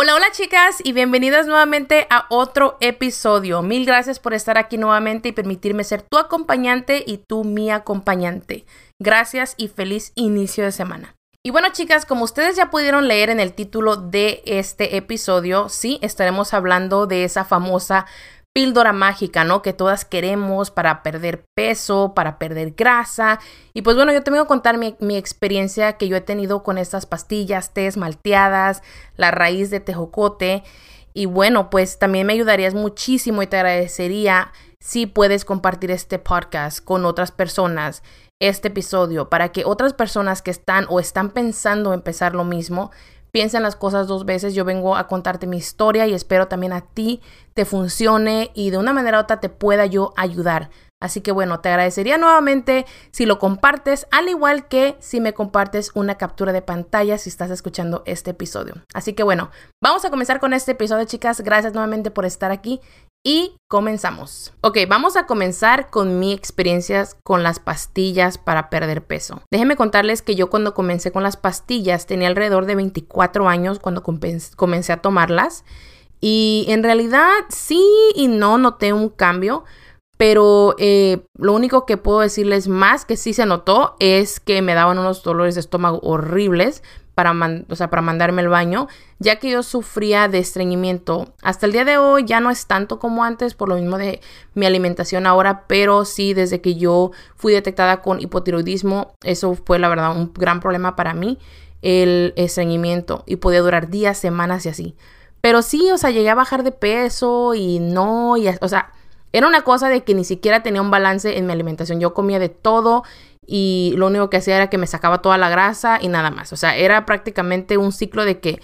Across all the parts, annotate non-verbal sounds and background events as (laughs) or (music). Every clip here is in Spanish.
Hola, hola chicas y bienvenidas nuevamente a otro episodio. Mil gracias por estar aquí nuevamente y permitirme ser tu acompañante y tú mi acompañante. Gracias y feliz inicio de semana. Y bueno chicas, como ustedes ya pudieron leer en el título de este episodio, sí, estaremos hablando de esa famosa píldora mágica, ¿no? Que todas queremos para perder peso, para perder grasa. Y pues bueno, yo te voy a contar mi, mi experiencia que yo he tenido con estas pastillas, tés malteadas, la raíz de tejocote. Y bueno, pues también me ayudarías muchísimo y te agradecería si puedes compartir este podcast con otras personas, este episodio, para que otras personas que están o están pensando empezar lo mismo, piensa en las cosas dos veces. Yo vengo a contarte mi historia y espero también a ti te funcione y de una manera u otra te pueda yo ayudar. Así que bueno, te agradecería nuevamente si lo compartes, al igual que si me compartes una captura de pantalla si estás escuchando este episodio. Así que bueno, vamos a comenzar con este episodio, chicas. Gracias nuevamente por estar aquí y comenzamos. Ok, vamos a comenzar con mi experiencias con las pastillas para perder peso. Déjenme contarles que yo cuando comencé con las pastillas tenía alrededor de 24 años cuando comencé a tomarlas. Y en realidad sí y no noté un cambio, pero eh, lo único que puedo decirles más que sí se notó es que me daban unos dolores de estómago horribles para, o sea, para mandarme al baño, ya que yo sufría de estreñimiento. Hasta el día de hoy ya no es tanto como antes, por lo mismo de mi alimentación ahora, pero sí desde que yo fui detectada con hipotiroidismo, eso fue la verdad un gran problema para mí, el estreñimiento, y podía durar días, semanas y así. Pero sí, o sea, llegué a bajar de peso y no, y, o sea, era una cosa de que ni siquiera tenía un balance en mi alimentación. Yo comía de todo y lo único que hacía era que me sacaba toda la grasa y nada más. O sea, era prácticamente un ciclo de que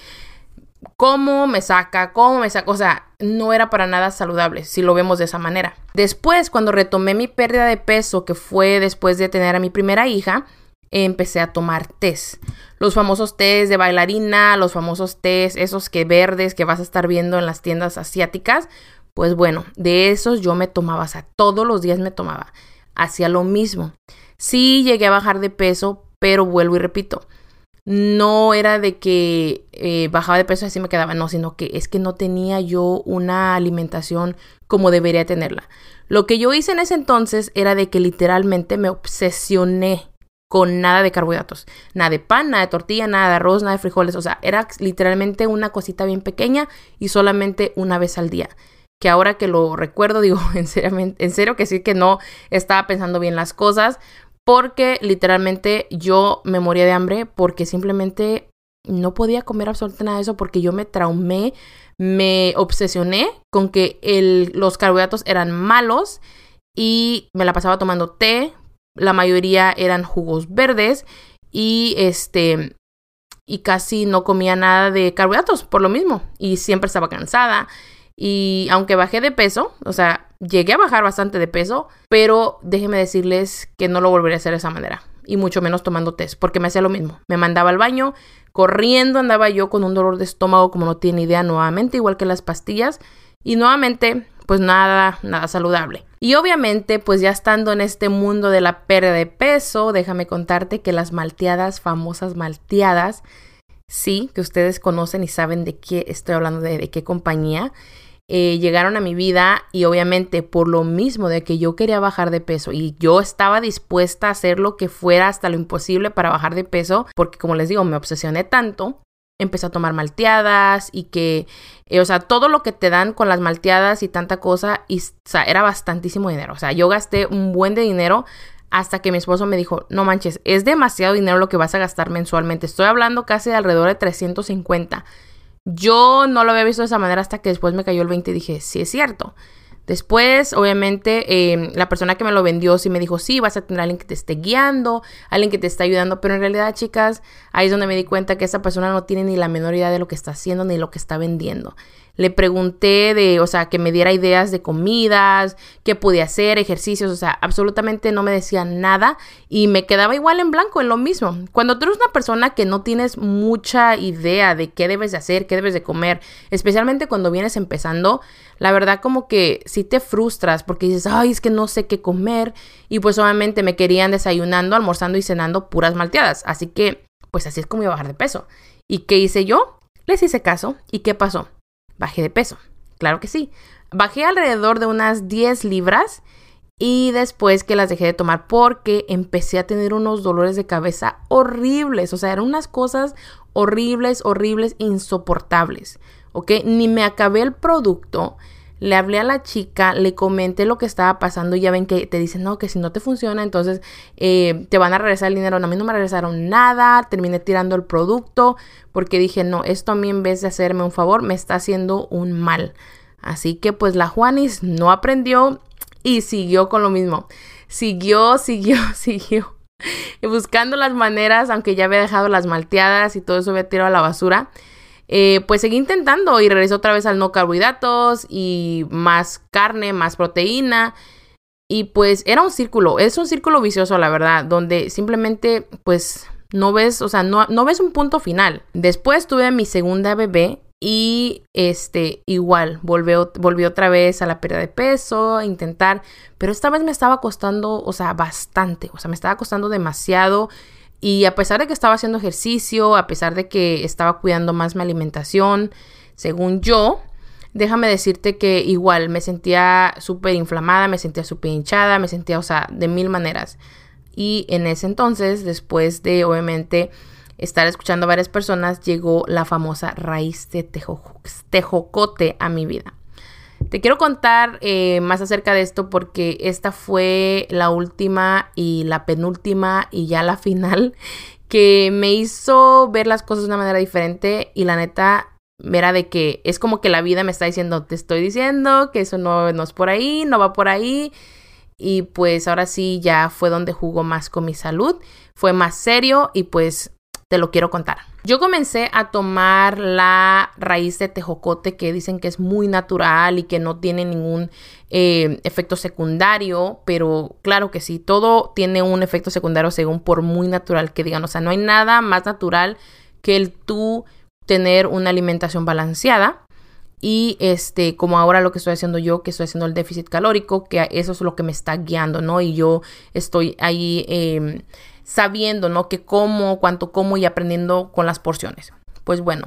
cómo me saca, cómo me saca, o sea, no era para nada saludable si lo vemos de esa manera. Después, cuando retomé mi pérdida de peso, que fue después de tener a mi primera hija, empecé a tomar test. Los famosos test de bailarina, los famosos test, esos que verdes que vas a estar viendo en las tiendas asiáticas. Pues bueno, de esos yo me tomaba, o sea, todos los días me tomaba. Hacía lo mismo. Sí llegué a bajar de peso, pero vuelvo y repito, no era de que eh, bajaba de peso y así me quedaba, no, sino que es que no tenía yo una alimentación como debería tenerla. Lo que yo hice en ese entonces era de que literalmente me obsesioné con nada de carbohidratos, nada de pan, nada de tortilla, nada de arroz, nada de frijoles, o sea, era literalmente una cosita bien pequeña y solamente una vez al día. Que ahora que lo recuerdo, (laughs) digo, en, en serio que sí que no estaba pensando bien las cosas, porque literalmente yo me moría de hambre porque simplemente no podía comer absolutamente nada de eso porque yo me traumé, me obsesioné con que el, los carbohidratos eran malos y me la pasaba tomando té, la mayoría eran jugos verdes y este y casi no comía nada de carbohidratos por lo mismo y siempre estaba cansada y aunque bajé de peso, o sea, llegué a bajar bastante de peso, pero déjenme decirles que no lo volvería a hacer de esa manera. Y mucho menos tomando test, porque me hacía lo mismo. Me mandaba al baño, corriendo andaba yo con un dolor de estómago como no tiene idea nuevamente, igual que las pastillas. Y nuevamente, pues nada, nada saludable. Y obviamente, pues ya estando en este mundo de la pérdida de peso, déjame contarte que las malteadas, famosas malteadas, sí, que ustedes conocen y saben de qué estoy hablando, de, de qué compañía, eh, llegaron a mi vida y obviamente por lo mismo de que yo quería bajar de peso y yo estaba dispuesta a hacer lo que fuera hasta lo imposible para bajar de peso porque como les digo me obsesioné tanto empecé a tomar malteadas y que, eh, o sea, todo lo que te dan con las malteadas y tanta cosa, y, o sea, era bastantísimo dinero. O sea, yo gasté un buen de dinero hasta que mi esposo me dijo, no manches, es demasiado dinero lo que vas a gastar mensualmente. Estoy hablando casi de alrededor de 350. Yo no lo había visto de esa manera hasta que después me cayó el 20 y dije, sí es cierto. Después, obviamente, em, la persona que me lo vendió sí me dijo, sí, vas a tener alguien que te esté guiando, alguien que te está ayudando, pero en realidad, chicas, ahí es donde me di cuenta que esa persona no tiene ni la menor idea de lo que está haciendo ni lo que está vendiendo. Le pregunté de, o sea, que me diera ideas de comidas, qué podía hacer, ejercicios, o sea, absolutamente no me decía nada y me quedaba igual en blanco en lo mismo. Cuando tú eres una persona que no tienes mucha idea de qué debes de hacer, qué debes de comer, especialmente cuando vienes empezando, la verdad como que si te frustras porque dices, ay, es que no sé qué comer y pues obviamente me querían desayunando, almorzando y cenando puras malteadas, así que pues así es como iba a bajar de peso. ¿Y qué hice yo? Les hice caso y ¿qué pasó? Bajé de peso. Claro que sí. Bajé alrededor de unas 10 libras y después que las dejé de tomar porque empecé a tener unos dolores de cabeza horribles. O sea, eran unas cosas horribles, horribles, insoportables. ¿Ok? Ni me acabé el producto. Le hablé a la chica, le comenté lo que estaba pasando y ya ven que te dicen, no, que si no te funciona, entonces eh, te van a regresar el dinero. a mí no me regresaron nada, terminé tirando el producto porque dije, no, esto a mí en vez de hacerme un favor, me está haciendo un mal. Así que pues la Juanis no aprendió y siguió con lo mismo. Siguió, siguió, (laughs) siguió. Y buscando las maneras, aunque ya había dejado las malteadas y todo eso había tirado a la basura, eh, pues seguí intentando y regresó otra vez al no carbohidratos y más carne, más proteína. Y pues era un círculo, es un círculo vicioso, la verdad, donde simplemente pues no ves, o sea, no, no ves un punto final. Después tuve mi segunda bebé y este, igual, volvió, volvió otra vez a la pérdida de peso, a intentar, pero esta vez me estaba costando, o sea, bastante, o sea, me estaba costando demasiado. Y a pesar de que estaba haciendo ejercicio, a pesar de que estaba cuidando más mi alimentación, según yo, déjame decirte que igual me sentía súper inflamada, me sentía súper hinchada, me sentía, o sea, de mil maneras. Y en ese entonces, después de obviamente estar escuchando a varias personas, llegó la famosa raíz de tejocote a mi vida. Te quiero contar eh, más acerca de esto porque esta fue la última y la penúltima y ya la final (laughs) que me hizo ver las cosas de una manera diferente y la neta era de que es como que la vida me está diciendo, te estoy diciendo que eso no, no es por ahí, no va por ahí. Y pues ahora sí ya fue donde jugó más con mi salud, fue más serio y pues te lo quiero contar. Yo comencé a tomar la raíz de tejocote que dicen que es muy natural y que no tiene ningún eh, efecto secundario, pero claro que sí, todo tiene un efecto secundario según por muy natural que digan. O sea, no hay nada más natural que el tú tener una alimentación balanceada. Y este, como ahora lo que estoy haciendo yo, que estoy haciendo el déficit calórico, que eso es lo que me está guiando, ¿no? Y yo estoy ahí em, sabiendo, ¿no? Que como, cuánto como y aprendiendo con las porciones. Pues bueno,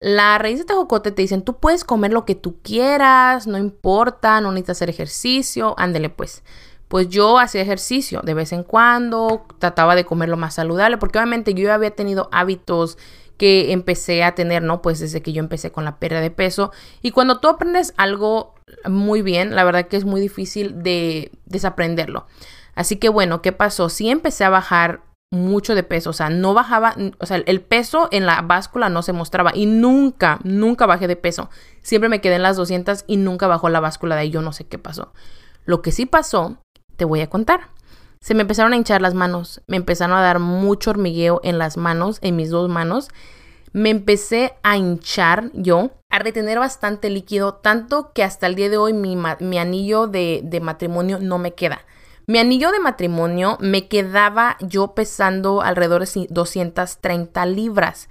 la raíz de tejocote te dicen, tú puedes comer lo que tú quieras, no importa, no necesitas hacer ejercicio, ándele pues. Pues yo hacía ejercicio de vez en cuando, trataba de comer lo más saludable, porque obviamente yo había tenido hábitos que empecé a tener, ¿no? Pues desde que yo empecé con la pérdida de peso. Y cuando tú aprendes algo muy bien, la verdad que es muy difícil de desaprenderlo. Así que bueno, ¿qué pasó? Sí empecé a bajar mucho de peso, o sea, no bajaba, o sea, el peso en la báscula no se mostraba y nunca, nunca bajé de peso. Siempre me quedé en las 200 y nunca bajó la báscula de ahí, yo no sé qué pasó. Lo que sí pasó, te voy a contar. Se me empezaron a hinchar las manos, me empezaron a dar mucho hormigueo en las manos, en mis dos manos. Me empecé a hinchar yo, a retener bastante líquido, tanto que hasta el día de hoy mi, mi anillo de, de matrimonio no me queda. Mi anillo de matrimonio me quedaba yo pesando alrededor de 230 libras.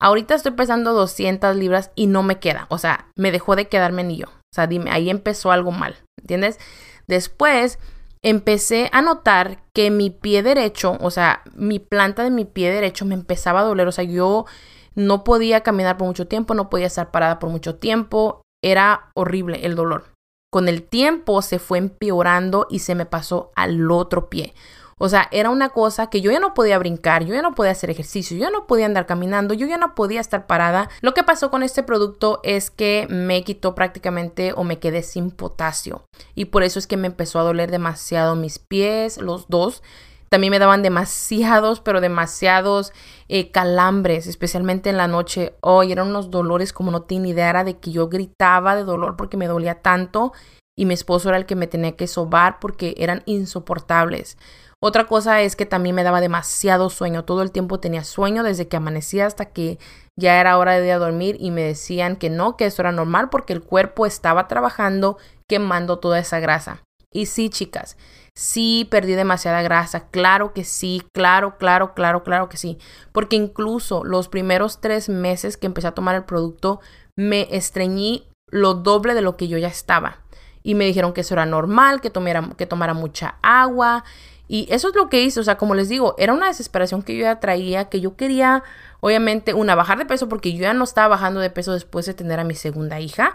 Ahorita estoy pesando 200 libras y no me queda. O sea, me dejó de quedarme anillo. O sea, dime, ahí empezó algo mal. ¿Entiendes? Después empecé a notar que mi pie derecho, o sea, mi planta de mi pie derecho me empezaba a doler. O sea, yo no podía caminar por mucho tiempo, no podía estar parada por mucho tiempo. Era horrible el dolor. Con el tiempo se fue empeorando y se me pasó al otro pie. O sea, era una cosa que yo ya no podía brincar, yo ya no podía hacer ejercicio, yo ya no podía andar caminando, yo ya no podía estar parada. Lo que pasó con este producto es que me quitó prácticamente o me quedé sin potasio. Y por eso es que me empezó a doler demasiado mis pies, los dos. También me daban demasiados, pero demasiados eh, calambres, especialmente en la noche. Hoy eran unos dolores como no tiene idea, era de que yo gritaba de dolor porque me dolía tanto y mi esposo era el que me tenía que sobar porque eran insoportables. Otra cosa es que también me daba demasiado sueño. Todo el tiempo tenía sueño desde que amanecía hasta que ya era hora de ir a dormir y me decían que no, que eso era normal porque el cuerpo estaba trabajando quemando toda esa grasa. Y sí, chicas, Sí, perdí demasiada grasa, claro que sí, claro, claro, claro, claro que sí. Porque incluso los primeros tres meses que empecé a tomar el producto, me estreñí lo doble de lo que yo ya estaba. Y me dijeron que eso era normal, que, tomara, mucha agua. Y eso es lo que hice, o sea, como les digo, era una desesperación que yo ya traía, que yo quería, obviamente, una, bajar de peso porque yo ya no estaba bajando de peso después de tener a mi segunda hija,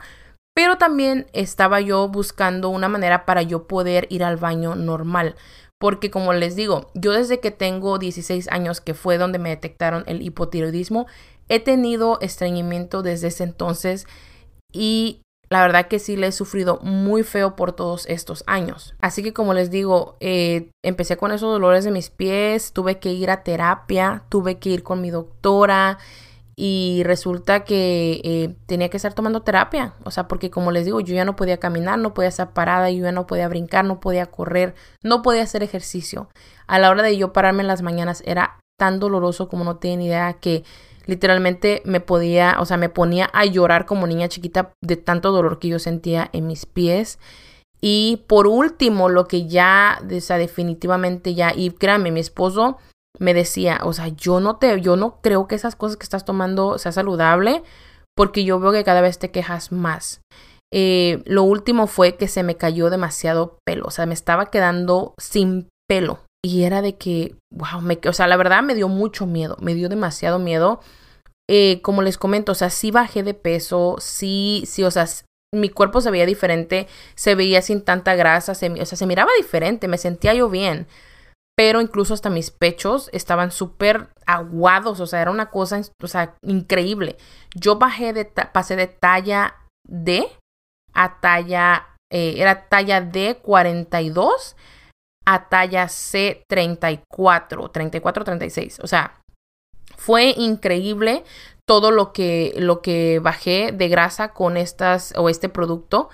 pero también estaba yo buscando una manera para yo poder ir al baño normal. Porque como les digo, yo desde que tengo 16 años, que fue donde me detectaron el hipotiroidismo, he tenido estreñimiento desde ese entonces y la verdad que sí le he sufrido muy feo por todos estos años. Así que como les digo, eh, empecé con esos dolores de mis pies, tuve que ir a terapia, tuve que ir con mi doctora y resulta que eh, tenía que estar tomando terapia. O sea, porque como les digo, yo ya no podía caminar, no podía estar parada, yo ya no podía brincar, no podía correr, no podía hacer ejercicio. A la hora de yo pararme en las mañanas era tan doloroso como no tienen idea que Literalmente me podía, o sea, me ponía a llorar como niña chiquita de tanto dolor que yo sentía en mis pies. Y por último, lo que ya, o sea, definitivamente ya, y créanme, mi esposo me decía, o sea, yo no te, yo no creo que esas cosas que estás tomando sea saludable, porque yo veo que cada vez te quejas más. Eh, lo último fue que se me cayó demasiado pelo, o sea, me estaba quedando sin pelo. Y era de que, wow, me, o sea, la verdad me dio mucho miedo, me dio demasiado miedo. Eh, como les comento, o sea, sí bajé de peso, sí, sí, o sea, mi cuerpo se veía diferente, se veía sin tanta grasa, o sea, se miraba diferente, me sentía yo bien. Pero incluso hasta mis pechos estaban súper aguados, o sea, era una cosa, o sea, increíble. Yo bajé de, pasé de talla D a talla, eh, era talla D 42 a talla C34, 34, 36. O sea, fue increíble todo lo que, lo que bajé de grasa con estas o este producto.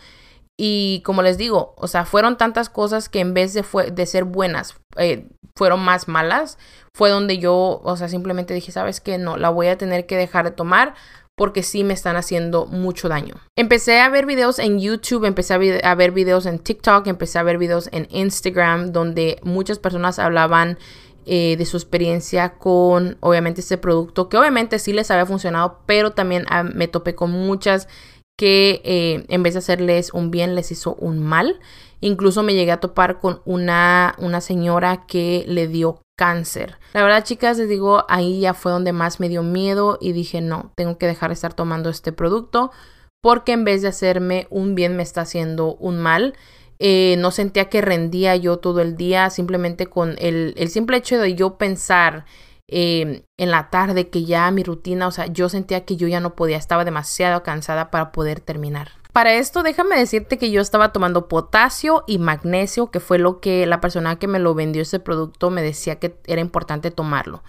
Y como les digo, o sea, fueron tantas cosas que en vez de, fue, de ser buenas, eh, fueron más malas. Fue donde yo, o sea, simplemente dije, ¿sabes qué? No, la voy a tener que dejar de tomar porque sí me están haciendo mucho daño. Empecé a ver videos en YouTube, empecé a, ver videos en TikTok, empecé a ver videos en Instagram donde muchas personas hablaban eh, de su experiencia con obviamente este producto que obviamente sí les había funcionado, pero también ah, me topé con muchas que eh, en vez de hacerles un bien les hizo un mal. Incluso me llegué a topar con una, una señora que le dio cáncer. La verdad, chicas, les digo, ahí ya fue donde más me dio miedo y dije, no, tengo que dejar de estar tomando este producto porque en vez de hacerme un bien me está haciendo un mal. Eh, no sentía que rendía yo todo el día, simplemente con el, el simple hecho de yo pensar Em, en la tarde, que ya mi rutina, o sea, yo sentía que yo ya no podía, estaba demasiado cansada para poder terminar. Para esto, déjame decirte que yo estaba tomando potasio y magnesio, que fue lo que la persona que me lo vendió ese producto me decía que era importante tomarlo.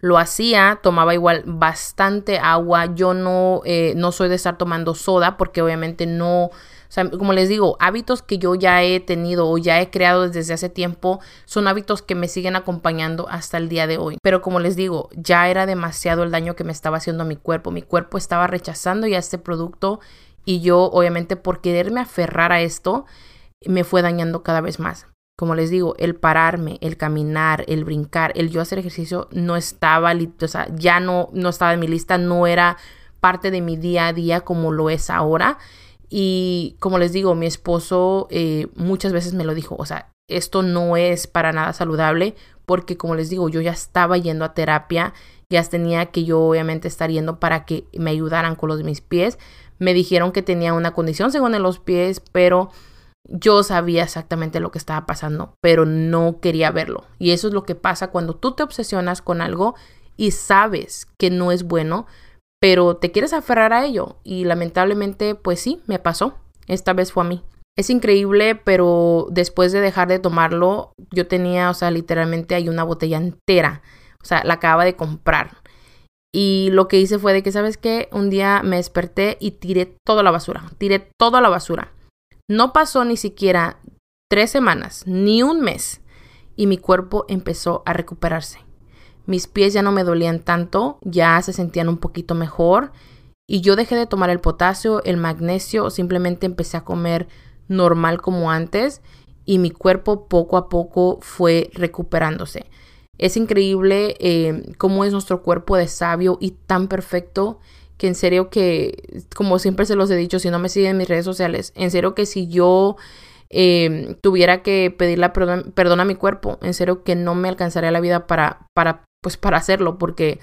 Lo hacía, tomaba igual bastante agua. Yo no, eh, no soy de estar tomando soda porque obviamente no, sea, como les digo, hábitos que yo ya he tenido o ya he creado desde hace tiempo son hábitos que me siguen acompañando hasta el día de hoy. Pero como les digo, ya era demasiado el daño que me estaba haciendo a mi cuerpo. Mi cuerpo estaba rechazando ya este producto y yo obviamente por quererme aferrar a esto me fue dañando cada vez más. Como les digo, el pararme, el caminar, el brincar, el yo hacer ejercicio no estaba, o sea, ya no, no estaba en mi lista, no era parte de mi día a día como lo es ahora. Y como les digo, mi esposo eh, muchas veces me lo dijo, o sea, esto no es para nada saludable porque como les digo, yo ya estaba yendo a terapia, ya tenía que yo obviamente estar yendo para que me ayudaran con los mis pies. Me dijeron que tenía una condición según los pies, pero yo sabía exactamente lo que estaba pasando, pero no quería verlo. Y eso es lo que pasa cuando tú te obsesionas con algo y sabes que no es bueno, pero te quieres aferrar a ello y lamentablemente pues sí, me pasó. Esta vez fue a mí. Es increíble, pero después de dejar de tomarlo, yo tenía, o sea, literalmente hay una botella entera. O sea, la acaba de comprar. Y lo que hice fue de que, ¿sabes qué? Un día me desperté y tiré toda la basura. Tiré toda la basura. No pasó ni siquiera tres semanas, ni un mes. Y mi cuerpo empezó a recuperarse. Mis pies ya no me dolían tanto, ya se sentían un poquito mejor y yo dejé de tomar el potasio, el magnesio, simplemente empecé a comer normal como antes y mi cuerpo poco a poco fue recuperándose. Es increíble eh, cómo es nuestro cuerpo de sabio y tan perfecto que en serio que, como siempre se los he dicho, si no me siguen en mis redes sociales, en serio que si yo eh, tuviera que pedirle perdón, perdón, a mi cuerpo. En serio que no me alcanzaría la vida para, para, pues para hacerlo, porque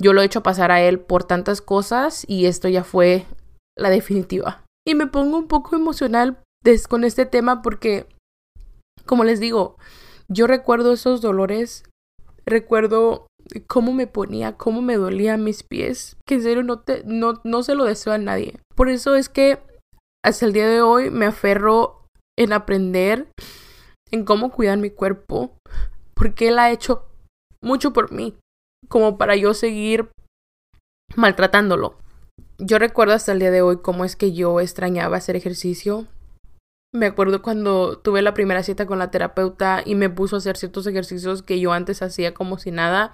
yo lo he hecho pasar a él por tantas cosas y esto ya fue la definitiva. Y me pongo un poco emocional con este tema porque, como les digo, yo recuerdo esos dolores, recuerdo cómo me ponía, cómo me dolían mis pies, que en serio no, te, no, no se lo deseo a nadie. Por eso es que hasta el día de hoy me aferro en aprender en cómo cuidar mi cuerpo, porque él ha hecho mucho por mí, como para yo seguir maltratándolo. Yo recuerdo hasta el día de hoy cómo es que yo extrañaba hacer ejercicio, me acuerdo cuando tuve la primera cita con la terapeuta y me puso a hacer ciertos ejercicios que yo antes hacía como si nada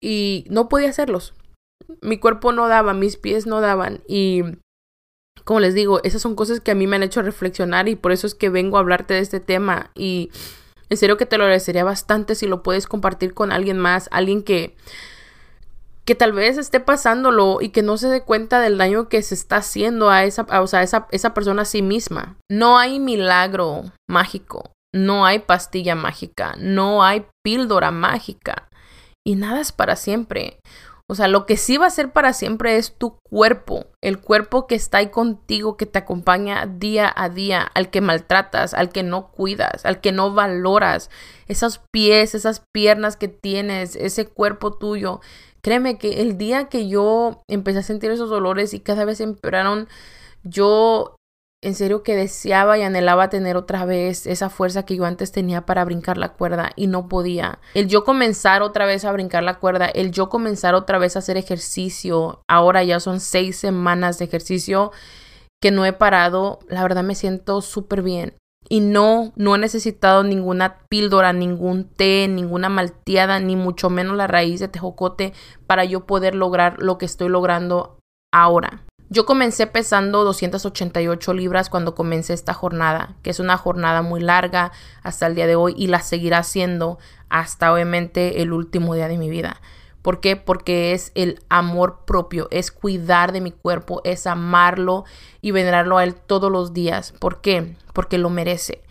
y no podía hacerlos. Mi cuerpo no daba, mis pies no daban y como les digo, esas son cosas que a mí me han hecho reflexionar y por eso es que vengo a hablarte de este tema y en serio que te lo agradecería bastante si lo puedes compartir con alguien más, alguien que que tal vez esté pasándolo y que no se dé cuenta del daño que se está haciendo a esa, o sea, esa, esa persona a sí misma. No hay milagro mágico, no hay pastilla mágica, no hay píldora mágica y nada es para siempre. O sea, lo que sí va a ser para siempre es tu cuerpo, el cuerpo que está ahí contigo, que te acompaña día a día, al que maltratas, al que no cuidas, al que no valoras, esos pies, esas piernas que tienes, ese cuerpo tuyo. Créeme que el día que yo empecé a sentir esos dolores y cada vez empeoraron, yo en serio que deseaba y anhelaba tener otra vez esa fuerza que yo antes tenía para brincar la cuerda y no podía. El yo comenzar otra vez a brincar la cuerda, el yo comenzar otra vez a hacer ejercicio, ahora ya son seis semanas de ejercicio que no he parado, la verdad me siento súper bien. Y no, no he necesitado ninguna píldora, ningún té, ninguna malteada, ni mucho menos la raíz de tejocote para yo poder lograr lo que estoy logrando ahora. Yo comencé pesando 288 libras cuando comencé esta jornada, que es una jornada muy larga hasta el día de hoy y la seguirá siendo hasta obviamente el último día de mi vida. ¿Por qué? Porque es el amor propio, es cuidar de mi cuerpo, es amarlo y venerarlo a él todos los días. ¿Por qué? Porque lo merece.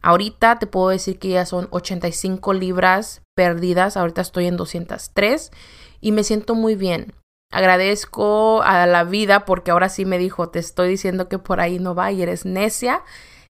Ahorita te puedo decir que ya son 85 libras perdidas, ahorita estoy en 203 y me siento muy bien. Agradezco a la vida porque ahora sí me dijo, te estoy diciendo que por ahí no va y eres necia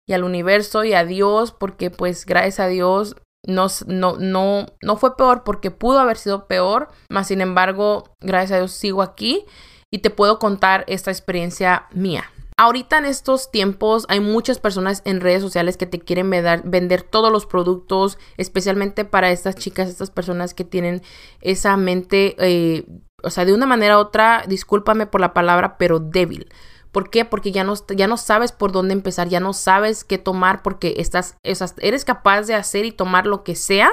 y al universo y a Dios porque pues gracias a Dios no, no, no, no fue peor porque pudo haber sido peor, más sin embargo, gracias a Dios sigo aquí y te puedo contar esta experiencia mía. Ahorita en estos tiempos hay muchas personas en redes sociales que te quieren vender, todos los productos, especialmente para estas chicas, estas personas que tienen esa mente, eh, o sea, de una manera u otra, discúlpame por la palabra, pero débil. ¿Por qué? Porque ya no, ya no sabes por dónde empezar, ya no sabes qué tomar porque estás, eres capaz de hacer y tomar lo que sea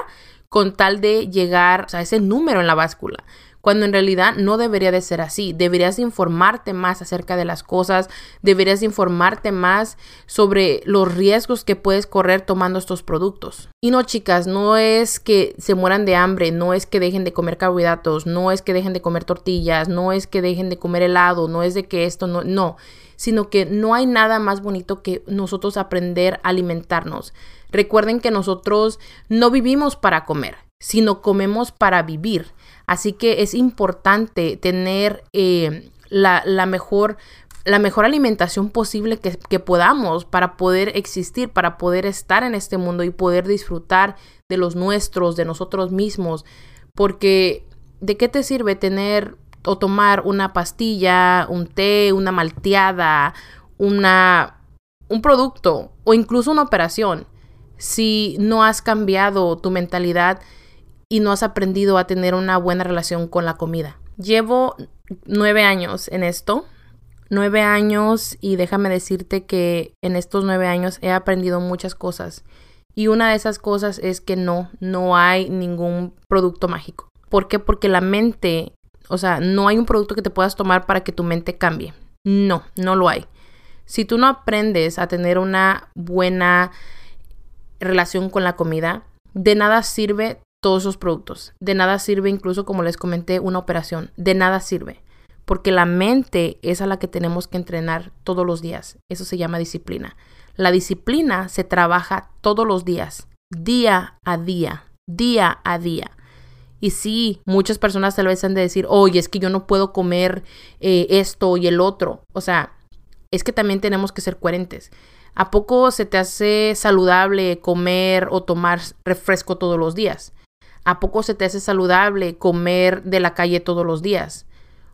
con tal de llegar a ese número en la báscula cuando en realidad no debería de ser así. Deberías informarte más acerca de las cosas, deberías informarte más sobre los riesgos que puedes correr tomando estos productos. Y no, chicas, no es que se mueran de hambre, no es que dejen de comer carbohidratos, no es que dejen de comer tortillas, no es que dejen de comer helado, no es de que esto no, no, sino que no hay nada más bonito que nosotros aprender a alimentarnos. Recuerden que nosotros no vivimos para comer, sino comemos para vivir. Así que es importante tener eh, la, mejor la mejor alimentación posible que, que, podamos para poder existir, para poder estar en este mundo y poder disfrutar de los nuestros, de nosotros mismos. Porque, ¿de qué te sirve tener o tomar una pastilla, un té, una malteada, una, un producto o incluso una operación si no has cambiado tu mentalidad y no has aprendido a tener una buena relación con la comida. Llevo nueve años en esto, nueve años y déjame decirte que en estos nueve años he aprendido muchas cosas. Y una de esas cosas es que no, no hay ningún producto mágico. ¿Por qué? Porque la mente, o sea, no hay un producto que te puedas tomar para que tu mente cambie. No, no lo hay. Si tú no aprendes a tener una buena relación con la comida, de nada sirve todos esos productos. De nada sirve incluso, como les comenté, una operación. De nada sirve. Porque la mente es a la que tenemos que entrenar todos los días. Eso se llama disciplina. La disciplina se trabaja todos los días, día a día, día a día. Y sí, muchas personas tal vez han de decir, oye, es que yo no puedo comer eh, esto y el otro. O sea, es que también tenemos que ser coherentes. ¿A poco se te hace saludable comer o tomar refresco todos los días? ¿A poco se te hace saludable comer de la calle todos los días?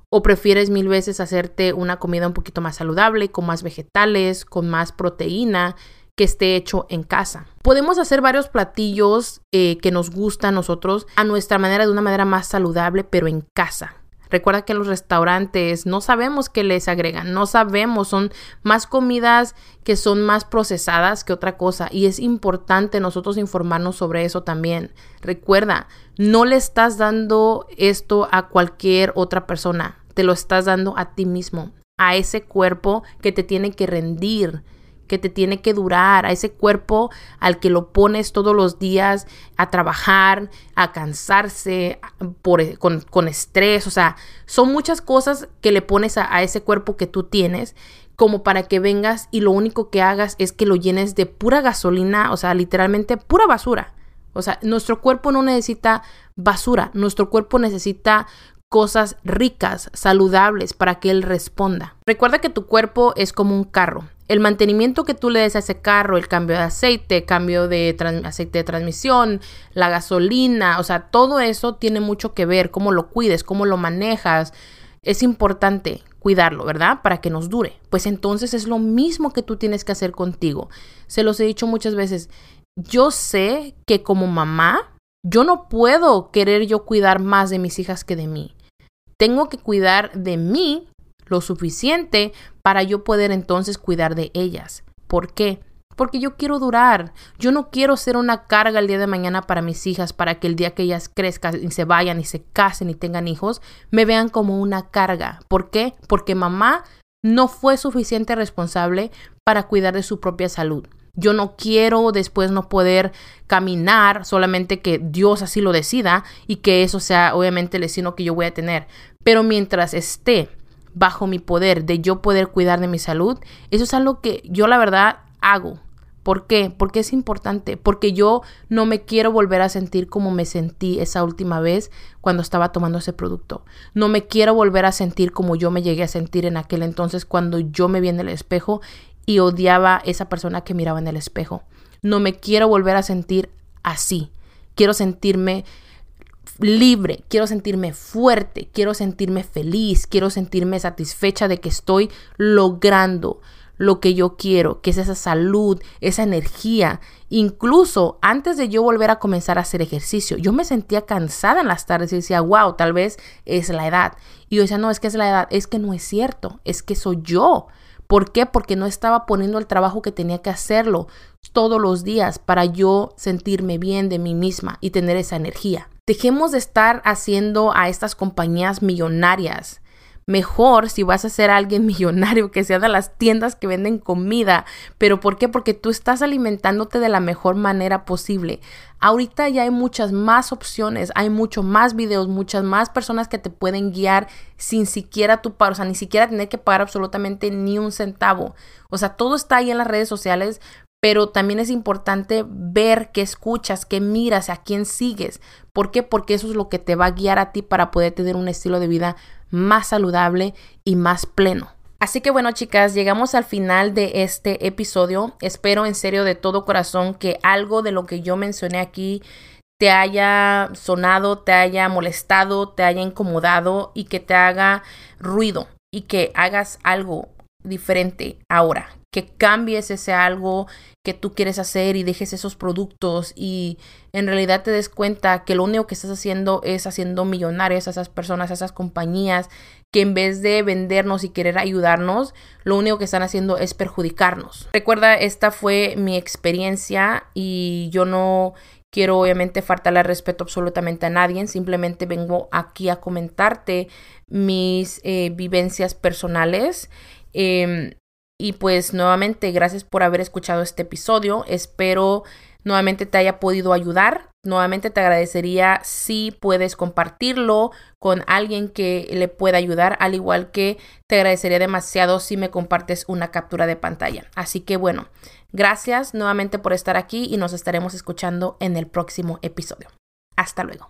¿O prefieres mil veces hacerte una comida un poquito más saludable, con más vegetales, con más proteína, que esté hecho en casa? Podemos hacer varios platillos eh, que nos gustan a nosotros a nuestra manera, de una manera más saludable, pero en casa. Recuerda que los restaurantes no sabemos qué les agregan, no sabemos, son más comidas que son más procesadas que otra cosa y es importante nosotros informarnos sobre eso también. Recuerda, no le estás dando esto a cualquier otra persona, te lo estás dando a ti mismo, a ese cuerpo que te tiene que rendir que te tiene que durar, a ese cuerpo al que lo pones todos los días a trabajar, a cansarse, por, con, estrés, o sea, son muchas cosas que le pones a, a ese cuerpo que tú tienes como para que vengas y lo único que hagas es que lo llenes de pura gasolina, o sea, literalmente pura basura. O sea, nuestro cuerpo no necesita basura, nuestro cuerpo necesita cosas ricas, saludables, para que él responda. Recuerda que tu cuerpo es como un carro el mantenimiento que tú le des a ese carro, el cambio de aceite, cambio de aceite de transmisión, la gasolina, o sea, todo eso tiene mucho que ver, cómo lo cuides, cómo lo manejas. Es importante cuidarlo, ¿verdad? Para que nos dure. Pues entonces es lo mismo que tú tienes que hacer contigo. Se los he dicho muchas veces. Yo sé que como mamá, yo no puedo querer yo cuidar más de mis hijas que de mí. Tengo que cuidar de mí lo suficiente para yo poder entonces cuidar de ellas. ¿Por qué? Porque yo quiero durar. Yo no quiero ser una carga el día de mañana para mis hijas, para que el día que ellas crezcan y se vayan y se casen y tengan hijos, me vean como una carga. ¿Por qué? Porque mamá no fue suficiente responsable para cuidar de su propia salud. Yo no quiero después no poder caminar, solamente que Dios así lo decida y que eso sea obviamente el destino que yo voy a tener. Pero mientras esté bajo mi poder de yo poder cuidar de mi salud, eso es algo que yo la verdad hago. ¿Por qué? Porque es importante, porque yo no me quiero volver a sentir como me sentí esa última vez cuando estaba tomando ese producto. No me quiero volver a sentir como yo me llegué a sentir en aquel entonces cuando yo me vi en el espejo y odiaba esa persona que miraba en el espejo. No me quiero volver a sentir así. Quiero sentirme libre, quiero sentirme fuerte, quiero sentirme feliz, quiero sentirme satisfecha de que estoy logrando lo que yo quiero, que es esa salud, esa energía. Incluso antes de yo volver a comenzar a hacer ejercicio, yo me sentía cansada en las tardes y decía, wow, tal vez es la edad. Y yo decía, no, es que es la edad, es que no es cierto, es que soy yo. ¿Por qué? Porque no estaba poniendo el trabajo que tenía que hacerlo todos los días para yo sentirme bien de mí misma y tener esa energía. Dejemos de estar haciendo a estas compañías millonarias. Mejor si vas a ser alguien (laughs) millonario que sea de las tiendas que venden comida. ¿Pero por qué? Porque tú estás alimentándote de la mejor manera posible. Ahorita ya hay muchas más opciones, hay mucho más videos, muchas más personas que te pueden guiar sin siquiera tu pagar, o sea, ni siquiera tener que pagar absolutamente ni un centavo. O sea, todo está ahí en las redes sociales, pero también es importante ver qué escuchas, qué miras, a quién sigues. ¿Por qué? Porque eso es lo que te va a guiar a ti para poder tener un estilo de vida más saludable y más pleno. Así que bueno chicas, llegamos al final de este episodio. Espero en serio de todo corazón que algo de lo que yo mencioné aquí te haya sonado, te haya molestado, te haya incomodado y que te haga ruido y que hagas algo diferente ahora, que cambies ese algo que tú quieres hacer y dejes esos productos y en realidad te des cuenta que lo único que estás haciendo es haciendo millonarias a esas personas, a esas compañías que en vez de vendernos y querer ayudarnos, lo único que están haciendo es perjudicarnos. Recuerda, esta fue mi experiencia y yo no quiero obviamente faltarle respeto absolutamente a nadie, simplemente vengo aquí a comentarte mis eh, vivencias personales. Em, y pues nuevamente, gracias por haber escuchado este episodio. Espero nuevamente te haya podido ayudar. Nuevamente te agradecería si puedes compartirlo con alguien que le pueda ayudar, al igual que te agradecería demasiado si me compartes una captura de pantalla. Así que bueno, gracias nuevamente por estar aquí y nos estaremos escuchando en el próximo episodio. Hasta luego.